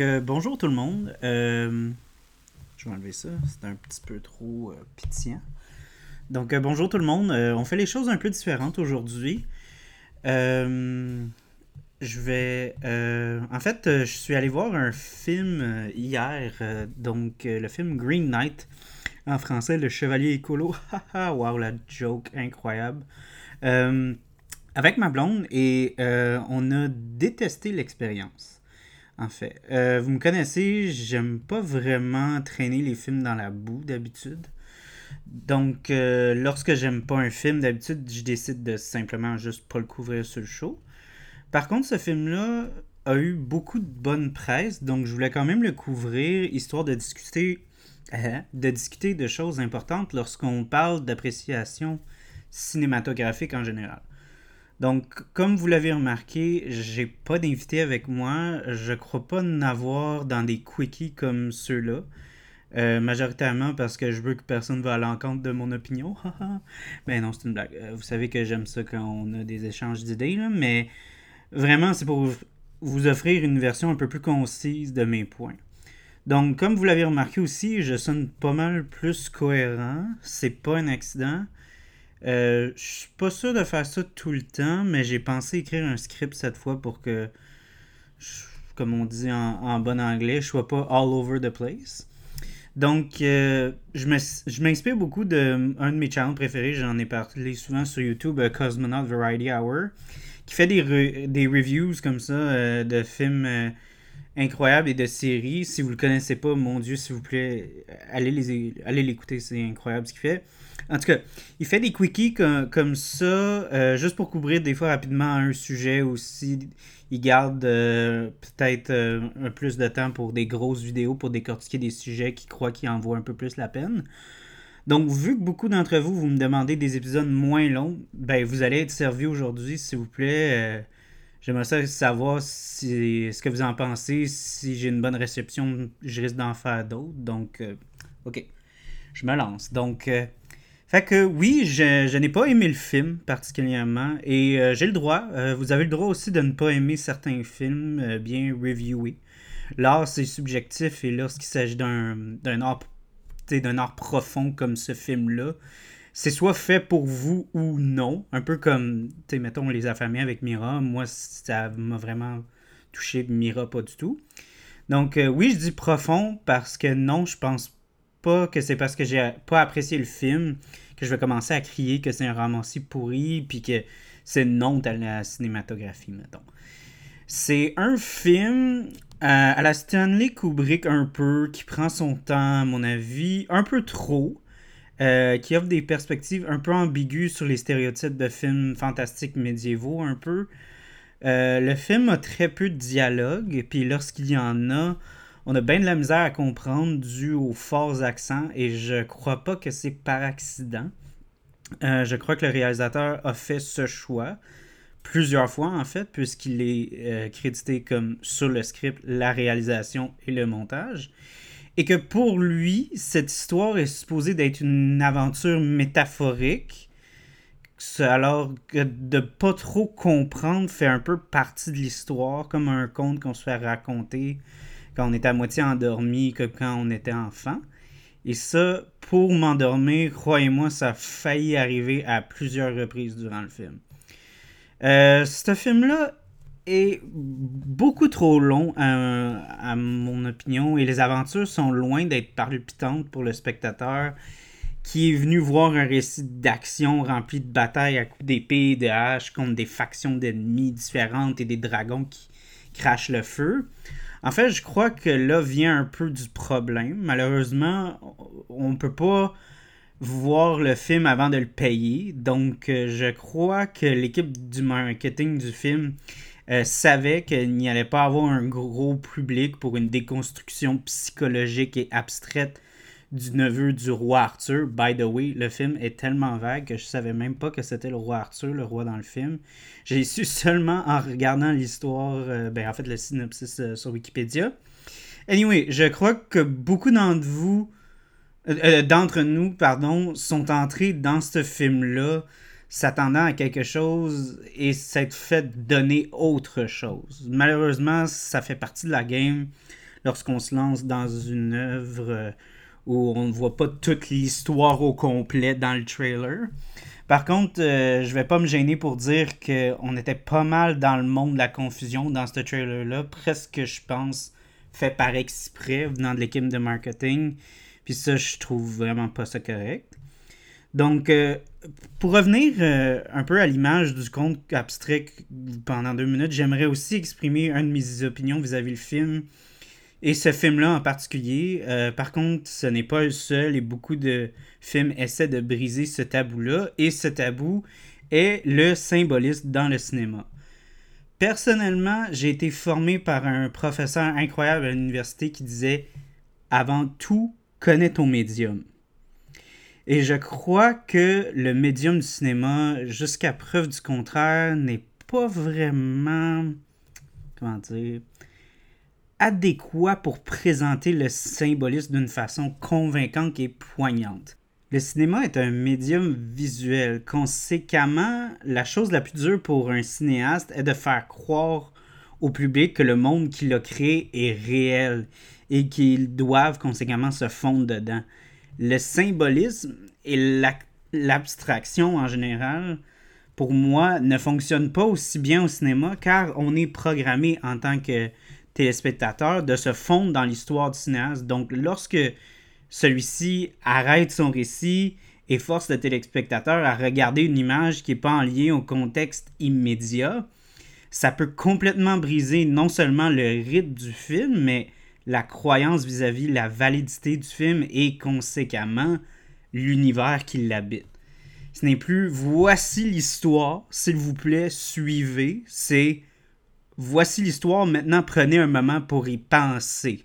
Euh, bonjour tout le monde. Euh, je vais enlever ça, c'est un petit peu trop euh. Donc, bonjour tout le monde. on fait les choses un peu différentes aujourd'hui. je vais. en fait, je suis allé voir un film hier, donc le film Green Knight, en français, Le Chevalier Écolo. wow, la joke incroyable. avec ma blonde et on a détesté l'expérience en fait. Euh, vous me connaissez, j'aime pas vraiment traîner les films dans la boue d'habitude. Donc, euh, lorsque j'aime pas un film, d'habitude, je décide de simplement juste pas le couvrir sur le show. Par contre, ce film-là a eu beaucoup de bonne presse, donc je voulais quand même le couvrir, histoire hein, de discuter de choses importantes lorsqu'on parle d'appréciation cinématographique en général. Donc, comme vous l'avez remarqué, j'ai pas d'invité avec moi. Je crois pas n'avoir dans des quickies comme ceux-là. Euh, majoritairement parce que je veux que personne va à l'encontre de mon opinion. mais non, c'est une blague. Euh, vous savez que j'aime ça quand on a des échanges d'idées, mais vraiment, c'est pour vous offrir une version un peu plus concise de mes points. Donc, comme vous l'avez remarqué aussi, je sonne pas mal plus cohérent. C'est pas un accident. Euh, je suis pas sûr de faire ça tout le temps, mais j'ai pensé écrire un script cette fois pour que, comme on dit en, bon anglais, je sois pas all over the place. Donc, euh, je m'inspire beaucoup de un de mes channels préférés, j'en ai parlé souvent sur YouTube, euh, Cosmonaut Variety Hour, qui fait des, des reviews comme ça de films incroyables et de séries. Si vous le connaissez pas, mon Dieu, s'il vous plaît, allez l'écouter, c'est incroyable ce qu'il fait. En tout cas, il fait des quickies comme, ça, euh, juste pour couvrir des fois rapidement un sujet aussi. Il garde euh, peut-être euh, un plus de temps pour des grosses vidéos, pour décortiquer des sujets qui croient qu'ils en vaut un peu plus la peine. Donc, vu que beaucoup d'entre vous, vous me demandez des épisodes moins longs, ben, vous allez être servi aujourd'hui, s'il vous plaît. J'aimerais savoir si, ce que vous en pensez. Si j'ai une bonne réception, je risque d'en faire d'autres. Donc, ok, je me lance. Donc, fait que oui, je, n'ai pas aimé le film particulièrement et euh, j'ai le droit. Euh, vous avez le droit aussi de ne pas aimer certains films euh, bien reviewés. L'art, c'est subjectif et lorsqu'il s'agit d'un, art, d'un art profond comme ce film-là, c'est soit fait pour vous ou non. Un peu comme, mettons, Les Affamés avec Mira. Moi, ça m'a vraiment touché. Mira, pas du tout. Donc, oui, je dis profond parce que non, je pense pas que c'est parce que j'ai pas apprécié le film que je vais commencer à crier que c'est un romancier pourri, puis que c'est non à la cinématographie, mettons. C'est un film euh, à la Stanley Kubrick un peu, qui prend son temps, à mon avis, un peu trop, euh, qui offre des perspectives un peu ambiguës sur les stéréotypes de films fantastiques médiévaux, un peu. Euh, le film a très peu de dialogue, puis lorsqu'il y en a, on a bien de la misère à comprendre dû aux forts accents et je crois pas que c'est par accident. Euh, je crois que le réalisateur a fait ce choix plusieurs fois en fait, puisqu'il est crédité comme sur le script, la réalisation et le montage. Et que pour lui, cette histoire est supposée d'être une aventure métaphorique, alors que de pas trop comprendre fait un peu partie de l'histoire, comme un conte qu'on se fait raconter quand on était à moitié endormi que quand on était enfant. Et ça, pour m'endormir, croyez-moi, ça a failli arriver à plusieurs reprises durant le film. Euh, ce film-là est beaucoup trop long à, mon opinion et les aventures sont loin d'être palpitantes pour le spectateur qui est venu voir un récit d'action rempli de batailles à coups d'épée et de haches contre des factions d'ennemis différentes et des dragons qui crachent le feu. En fait, je crois que là vient un peu du problème. Malheureusement, on ne peut pas voir le film avant de le payer. Donc, euh, je crois que l'équipe du marketing du film euh, savait qu'il n'y allait pas avoir un gros public pour une déconstruction psychologique et abstraite du neveu du roi Arthur. By the way, le film est tellement vague que je savais même pas que c'était le roi Arthur, le roi dans le film. J'ai su seulement en regardant l'histoire, euh, ben en fait le synopsis euh, sur Wikipédia. Anyway, je crois que beaucoup d'entre vous, euh, d'entre nous, pardon, sont entrés dans ce film-là s'attendant à quelque chose et s'être fait donner autre chose. Malheureusement, ça fait partie de la game lorsqu'on se lance dans une œuvre où on ne voit pas toute l'histoire au complet dans le trailer. Par contre, euh, je vais pas me gêner pour dire qu'on était pas mal dans le monde de la confusion dans ce trailer-là, presque, je pense, fait par exprès venant de l'équipe de marketing. Puis ça, je trouve vraiment pas ça correct. Donc, euh, pour revenir euh, un peu à l'image du conte abstrait pendant deux minutes, j'aimerais aussi exprimer une de mes opinions vis-à-vis du film et ce film-là en particulier. Euh, par contre, ce n'est pas le seul et beaucoup de films essaient de briser ce tabou-là. Et ce tabou est le symbolisme dans le cinéma. Personnellement, j'ai été formé par un professeur incroyable à l'université qui disait Avant tout, connais ton médium. Et je crois que le médium du cinéma, jusqu'à preuve du contraire, n'est pas vraiment. Comment dire adéquat pour présenter le symbolisme d'une façon convaincante et poignante. Le cinéma est un médium visuel. Conséquemment, la chose la plus dure pour un cinéaste est de faire croire au public que le monde qu'il a créé est réel et qu'ils doivent conséquemment se fondre dedans. Le symbolisme et l'abstraction en général, pour moi, ne fonctionnent pas aussi bien au cinéma car on est programmé en tant que téléspectateur de se fondre dans l'histoire du cinéaste. Donc, lorsque celui-ci arrête son récit et force le téléspectateur à regarder une image qui n'est pas en lien au contexte immédiat, ça peut complètement briser non seulement le rythme du film, mais la croyance vis-à-vis la validité du film et conséquemment l'univers qui l'habite. Ce n'est plus voici l'histoire, s'il vous plaît, suivez, c'est voici l'histoire, maintenant prenez un moment pour y penser.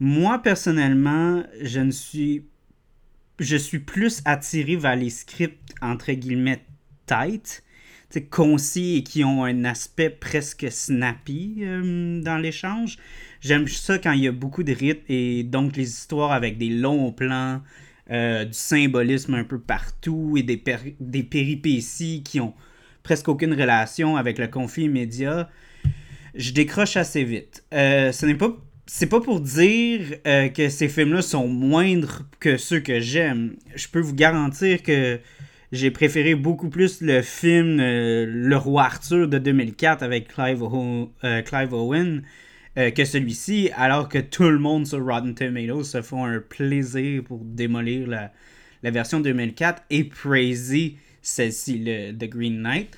Moi, personnellement, je ne suis. Je suis plus attiré vers les scripts entre guillemets tight, concis et qui ont un aspect presque snappy euh, dans l'échange. J'aime ça quand il y a beaucoup de rythme et donc les histoires avec des longs plans, euh, du symbolisme un peu partout et des, des péripéties qui ont presque aucune relation avec le conflit immédiat, je décroche assez vite. Euh, ce n'est pas c'est pas pour dire euh, que ces films-là sont moindres que ceux que j'aime. Je peux vous garantir que j'ai préféré beaucoup plus le film Le Roi Arthur de 2004 avec Clive, Clive Owen que celui-ci, alors que tout le monde sur Rotten Tomatoes se font un plaisir pour démolir la, version 2004 et praiser celle-ci, le The Green Knight.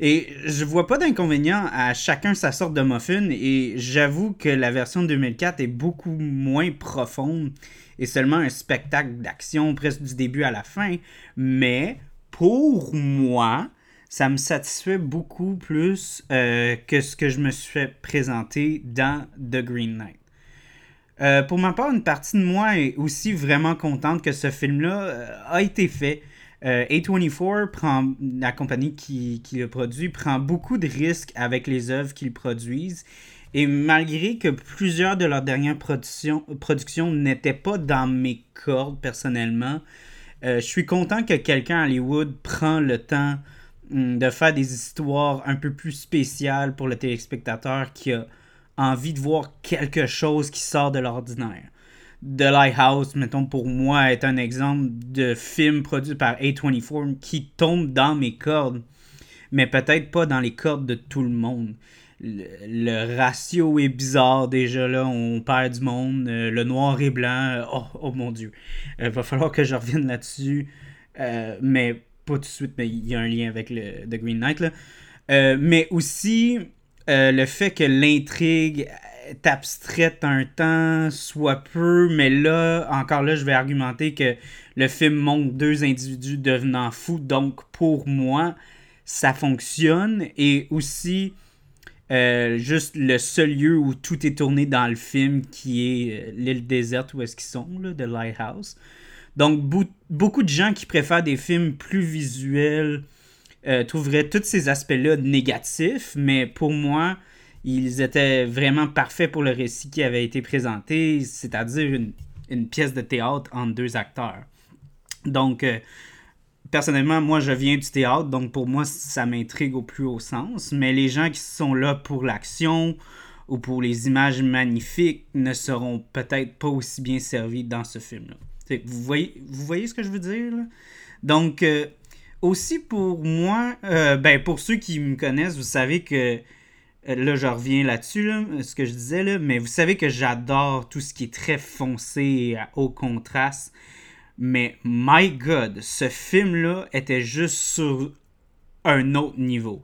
Et je vois pas d'inconvénient à chacun sa sorte de muffin et j'avoue que la version 2004 est beaucoup moins profonde et seulement un spectacle d'action presque du début à la fin. Mais pour moi, ça me satisfait beaucoup plus euh, que ce que je me suis fait présenter dans The Green Knight. Euh, pour ma part, une partie de moi est aussi vraiment contente que ce film-là euh, a été fait. Euh, A24 prend, la compagnie qui, qui, le produit, prend beaucoup de risques avec les œuvres qu'ils produisent. Et malgré que plusieurs de leurs dernières productions, n'étaient pas dans mes cordes personnellement, je suis content que quelqu'un à Hollywood prend le temps de faire des histoires un peu plus spéciales pour le téléspectateur qui a envie de voir quelque chose qui sort de l'ordinaire. The Lighthouse, mettons, pour moi, est un exemple de film produit par A24 qui tombe dans mes cordes, mais peut-être pas dans les cordes de tout le monde. Le, ratio est bizarre déjà là, on perd du monde, euh, le noir et blanc, euh, oh, oh, mon dieu. Il euh, va falloir que je revienne là-dessus, mais pas tout de suite, mais il y a un lien avec le The Green Knight. Là. mais aussi le fait que l'intrigue est abstraite un temps, soit peu, mais là, encore là, je vais argumenter que le film montre deux individus devenant fous, donc pour moi, ça fonctionne. Et aussi, euh, juste le seul lieu où tout est tourné dans le film, qui est euh, l'île déserte où est-ce qu'ils sont, là, de Lighthouse. Donc, beaucoup de gens qui préfèrent des films plus visuels euh, trouveraient tous ces aspects-là négatifs, mais pour moi, ils étaient vraiment parfaits pour le récit qui avait été présenté, c'est-à-dire une, pièce de théâtre entre deux acteurs. Donc, personnellement, moi, je viens du théâtre, donc pour moi, ça m'intrigue au plus haut sens. Mais les gens qui sont là pour l'action ou pour les images magnifiques ne seront peut-être pas aussi bien servis dans ce film-là. Vous voyez, ce que je veux dire? Donc, euh, aussi pour moi, euh, ben pour ceux qui me connaissent, vous savez que euh, là, je reviens là-dessus, ce que je disais, là, mais vous savez que j'adore tout ce qui est très foncé et à haut contraste. Mais my God, ce film-là était juste sur un autre niveau.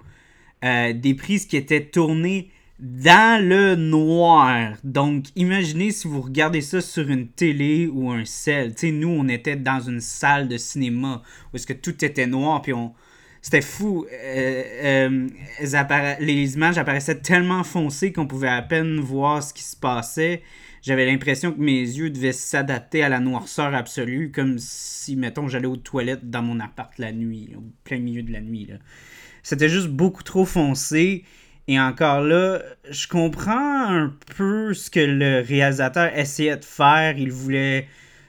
Des prises qui étaient tournées dans le noir. Donc, imaginez si vous regardez ça sur une télé ou un sel. Tu sais, nous, on était dans une salle de cinéma où tout était noir, puis on... C'était fou. Euh, euh, les images apparaissaient tellement foncées qu'on pouvait à peine voir ce qui se passait j'avais l'impression que mes yeux devaient s'adapter à la noirceur absolue, comme si, mettons, j'allais aux toilettes dans mon appart la nuit, au plein milieu de la nuit. C'était juste beaucoup trop foncé. Et encore là, je comprends un peu ce que le réalisateur essayait de faire. Il voulait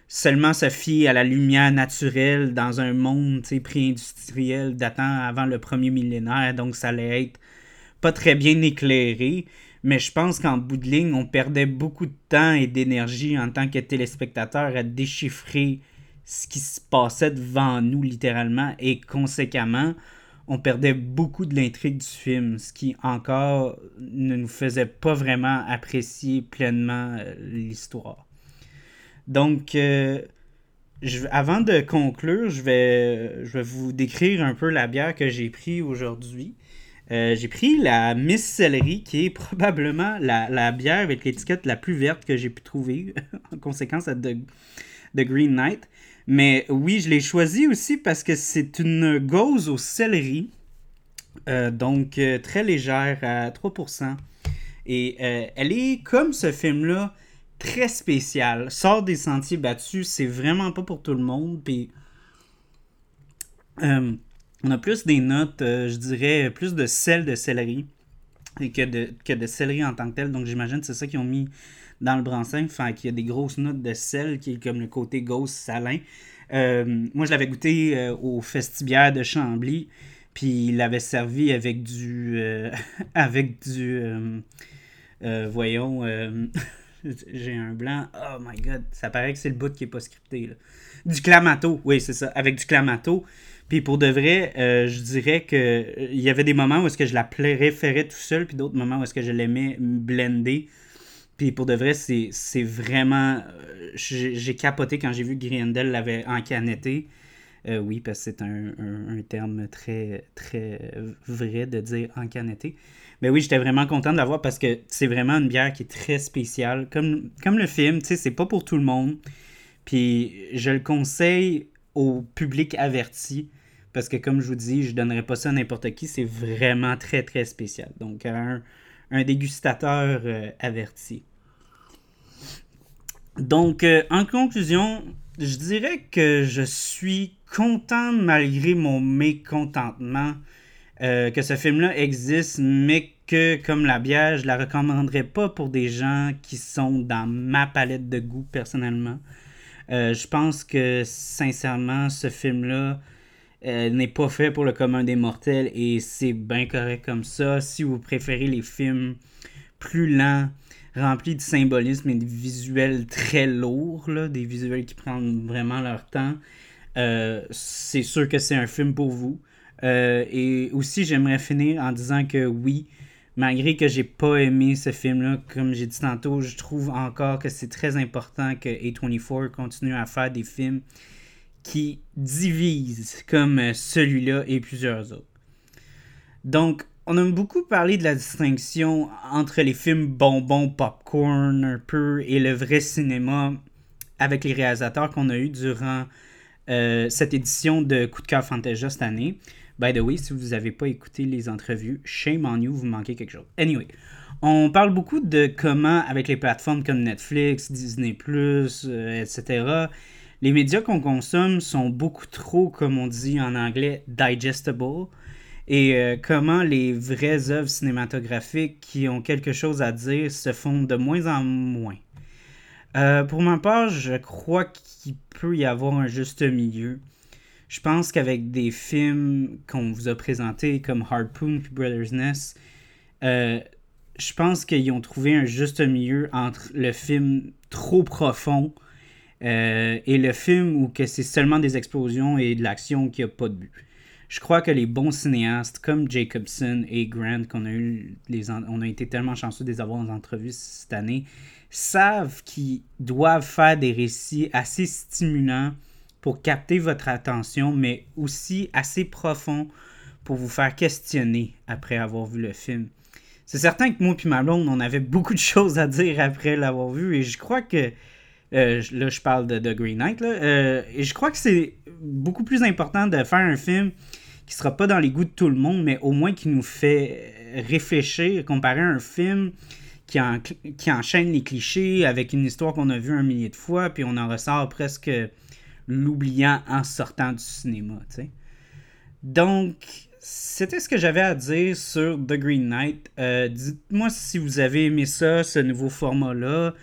seulement se fier à la lumière naturelle dans un monde pré-industriel datant avant le premier millénaire. Donc ça allait être pas très bien éclairé. Mais je pense qu'en bout de ligne, on perdait beaucoup de temps et d'énergie en tant que téléspectateur à déchiffrer ce qui se passait devant nous littéralement et conséquemment, on perdait beaucoup de l'intrigue du film, ce qui encore ne nous faisait pas vraiment apprécier pleinement euh, l'histoire. Donc, euh, avant de conclure, je vais, vous décrire un peu la bière que j'ai prise aujourd'hui. Euh, j'ai pris la Miss Celery, qui est probablement la, bière avec l'étiquette la plus verte que j'ai pu trouver, en conséquence de, de Green Knight. Mais oui, je l'ai choisi aussi parce que c'est une gauze au céleri, euh, donc euh, très légère à 3%. Et elle est comme ce film-là, très spécial. Sort des sentiers battus, c'est vraiment pas pour tout le monde. Puis on a plus des notes, euh, je dirais, plus de sel de céleri que de, que de céleri en tant que tel. Donc j'imagine que c'est ça qu'ils ont mis dans le bransin. Enfin, qu'il y a des grosses notes de sel qui est comme le côté gauche salin. Euh, moi, je l'avais goûté euh, au Festibière de Chambly. Puis il l'avait servi avec du. avec du. voyons. J'ai un blanc. Oh my god. Ça paraît que c'est le bout qui est pas scripté. Du clamato. Oui, c'est ça. Avec du clamato. Puis pour de vrai, euh, je dirais que euh, il y avait des moments où je la référais tout seul, puis d'autres moments où je l'aimais blender. Puis pour de vrai, c'est vraiment... Euh, j'ai capoté quand j'ai vu que Griendel l'avait encanetté. oui, parce que c'est un, un, terme très, très vrai de dire encanetté. Mais oui, j'étais vraiment content de l'avoir parce que c'est vraiment une bière qui est très spéciale. Comme, comme le film, tu sais, c'est pas pour tout le monde. Puis je le conseille au public averti parce que comme je vous dis, je donnerais pas ça à n'importe qui. C'est vraiment très très spécial. Donc un, un dégustateur euh, averti. Donc euh, en conclusion, je dirais que je suis content malgré mon mécontentement euh, que ce film-là existe, mais que comme la bière, je la recommanderais pas pour des gens qui sont dans ma palette de goût personnellement. je pense que sincèrement, ce film-là euh, n'est pas fait pour le commun des mortels et c'est bien correct comme ça. Si vous préférez les films plus lents, remplis de symbolisme et de visuels très lourds, des visuels qui prennent vraiment leur temps, euh, c'est sûr que c'est un film pour vous. Euh, et aussi, j'aimerais finir en disant que oui, malgré que j'ai pas aimé ce film-là, comme j'ai dit tantôt, je trouve encore que c'est très important que A24 continue à faire des films qui divise comme euh, celui-là et plusieurs autres. Donc, on a beaucoup parlé de la distinction entre les films bonbons, popcorn un peu et le vrai cinéma avec les réalisateurs qu'on a eu durant euh, cette édition de Coup de cœur Fantasia cette année. By the way, si vous n'avez pas écouté les entrevues, shame on you, vous manquez quelque chose. Anyway, on parle beaucoup de comment, avec les plateformes comme Netflix, Disney, euh, etc., les médias qu'on consomme sont beaucoup trop, comme on dit en anglais, digestible. Et euh, comment les vraies œuvres cinématographiques qui ont quelque chose à dire se font de moins en moins? Euh, pour ma part, je crois qu'il peut y avoir un juste milieu. Je pense qu'avec des films qu'on vous a présentés comme Harpoon et Brothers Nest, euh, je pense qu'ils ont trouvé un juste milieu entre le film trop profond et le film où c'est seulement des explosions et de l'action qui a pas de but. Je crois que les bons cinéastes comme Jacobson et Grant, qu'on a eu les on a été tellement chanceux de les avoir en entrevue cette année, savent qu'ils doivent faire des récits assez stimulants pour capter votre attention, mais aussi assez profond pour vous faire questionner après avoir vu le film. C'est certain que moi et ma blonde, on avait beaucoup de choses à dire après l'avoir vu, et je crois que euh, là, je parle de, Green Knight. Là, euh, et je crois que c'est beaucoup plus important de faire un film qui sera pas dans les goûts de tout le monde, mais au moins qui nous fait réfléchir comparé à un film qui, qui enchaîne les clichés avec une histoire qu'on a vue un millier de fois, puis on en ressort presque l'oubliant en sortant du cinéma. Donc, c'était ce que j'avais à dire sur The Green Knight. Euh, dites-moi si vous avez aimé ça, ce nouveau format-là.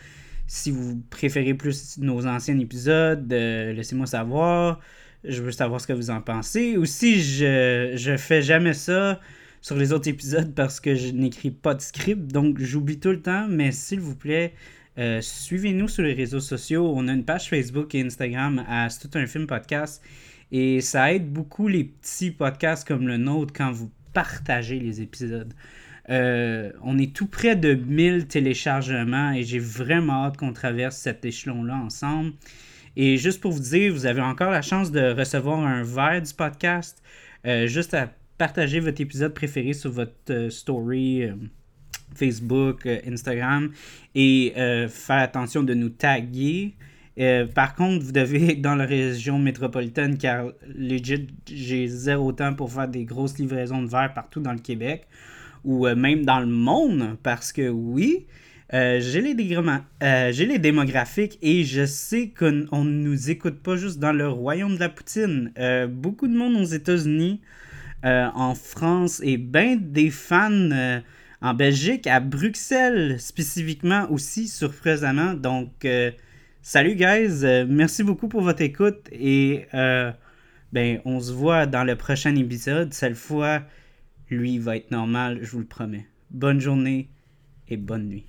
Si vous préférez plus nos anciens épisodes, euh, laissez-moi savoir. Je veux savoir ce que vous en pensez. Ou si je, je fais jamais ça sur les autres épisodes parce que je n'écris pas de script, donc j'oublie tout le temps. Mais s'il vous plaît, euh, suivez-nous sur les réseaux sociaux. On a une page Facebook et Instagram à C'est tout un film podcast. Et ça aide beaucoup les petits podcasts comme le nôtre quand vous partagez les épisodes. Euh, on est tout près de 1000 téléchargements et j'ai vraiment hâte qu'on traverse cet échelon-là ensemble. Et juste pour vous dire, vous avez encore la chance de recevoir un verre du podcast. Euh, juste à partager votre épisode préféré sur votre story Facebook, euh, Instagram et euh, faire attention de nous taguer. Euh, par contre, vous devez être dans la région métropolitaine car legit, j'ai zéro temps pour faire des grosses livraisons de verre partout dans le Québec ou même dans le monde parce que oui, j'ai les, les, démographiques et je sais qu'on ne nous écoute pas juste dans le royaume de la poutine. beaucoup de monde aux États-Unis, en France et bien des fans en Belgique, à Bruxelles spécifiquement aussi, surprenamment. Donc, euh, salut guys, euh, merci beaucoup pour votre écoute et euh, ben, on se voit dans le prochain épisode. Cette fois, lui va être normal, je vous le promets. Bonne journée et bonne nuit.